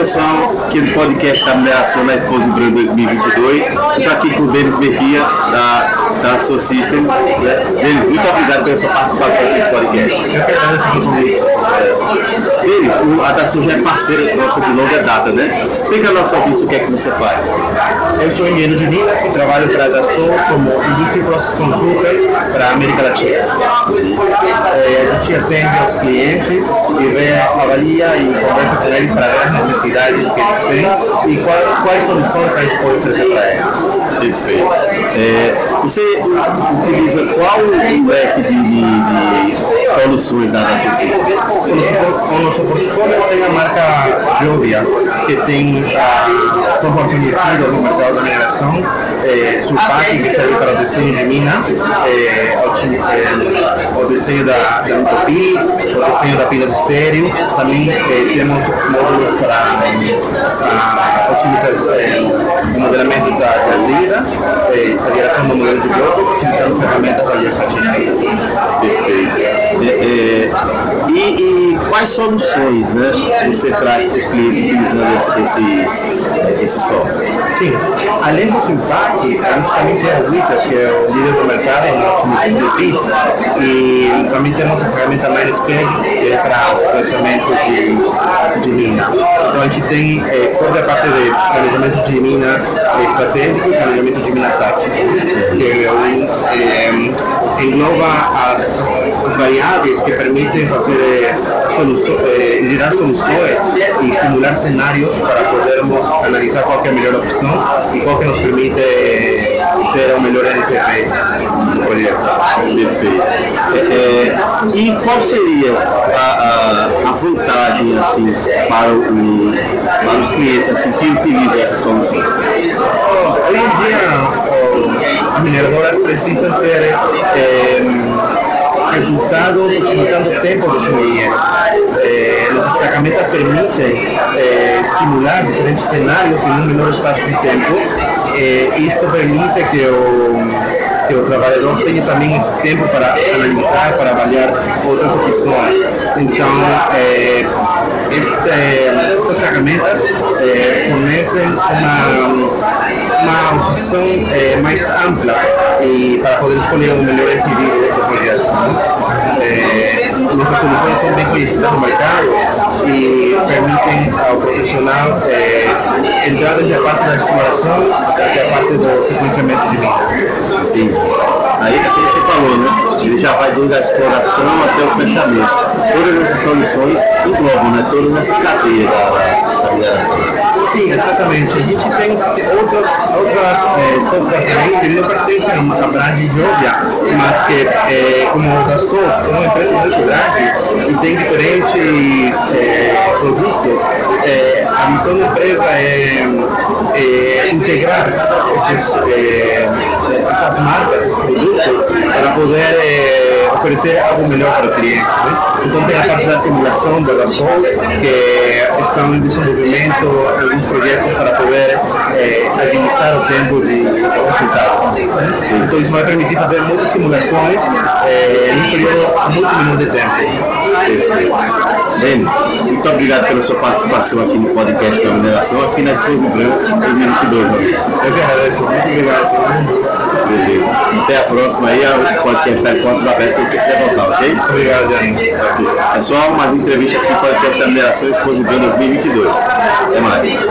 pessoal, aqui do podcast da Mineração na Expo Branco 2022. Eu estou aqui com o Denis Mejia, da, da Soul Systems. Né? Denis, muito obrigado pela sua participação aqui no podcast. Eu agradeço. O- a Dassault já é parceira nossa de longa data, né? Explica ao nosso ouvinte o que é que você faz. Eu sou engenheiro de Minas e trabalho para a Dassault como Industry Process Consultant para a América Latina. Eh, a gente atende aos clientes e vê, avalia e conversa com eles para ver as necessidades que eles têm e qual- quais soluções a gente pode oferecer para eles. Perfeito. É, você utiliza qual o leque de, de- de soluções da Dassault Systems? O nosso, por- o nosso portfólio? Tem a marca Jovia, que tem a software conhecido no mercado da mineração, eh, Sulpac, que serve para o desenho de mina, eh, o, eh, o desenho da, da o desenho da pilha de estéreo, também eh, temos módulos para a utilização, eh, o modelamento da jazida, a geração do modelo de blocos, utilizando ferramentas da quais soluções né, você traz para os clientes utilizando esse- esses, esse software? Sim, além do Sulpac, a gente também tem a Wita, que é o líder do mercado de bits, e também temos a ferramenta MineScan, que é para o processamento de, de mina. Então a gente tem eh, toda a parte de planejamento de mina eh, estratégico e planejamento de mina tático, que é um, eh, engloba as, as variáveis que permitem fazer eh, soluço, eh, gerar soluções e simular cenários para podermos analisar qual é a melhor opção e qual que nos permite eh, ter o melhor NPV do projeto. Perfeito. É, é, e qual seria a, a, a vantagem assim, para, o, para os clientes assim, que utilizam essas soluções? En día oh, as mineradoras precisam ter resultados utilizando tempo dos engenheiros. Eh, os destacamentos permitem eh, simular diferentes cenários em um menor espaço de tempo. Eh, isto permite que o que o trabalhador tenha também tempo para analisar, para avaliar outras opções. Então, eh, este, estas ferramentas eh, fornecem uma, uma opção eh, mais ampla e para poder escolher o melhor equilíbrio conhecidas no mercado e permitem ao profissional eh, entrar desde a parte da exploração até a parte do sequenciamento de vida. Aí é como você falou, né? Ele já vai desde a exploração até o fechamento. Todas essas soluções englobam, né? Todas essa cadeia da, da mineração. Sim, exatamente. A gente tem outras eh, software também que não pertencem a uma brand Jovia, mas que, eh, como a da Sol, é uma empresa muito grande e tem diferentes eh, produtos, eh, a missão da empresa é, é integrar esses, eh, essas marcas, esses produtos, para poder eh, oferecer algo melhor para o cliente. Né? Então tem a parte da simulação da Gasol, que estão em desenvolvimento alguns projetos para poder eh, administrar o tempo de resultado. né? Então isso vai permitir fazer muitas simulações eh, em um período muito menor de tempo. Denis, muito obrigado pela sua participação aqui no podcast da mineração, aqui na Exposi Branco 2022, meu amigo. Eu que agradeço, muito obrigado. Beleza. Até a próxima aí, o podcast está de portas abertas quando você quiser voltar, ok? Obrigado, Jânio. Pessoal, mais uma entrevista aqui no podcast da mineração Exposi Branco 2022. Até mais.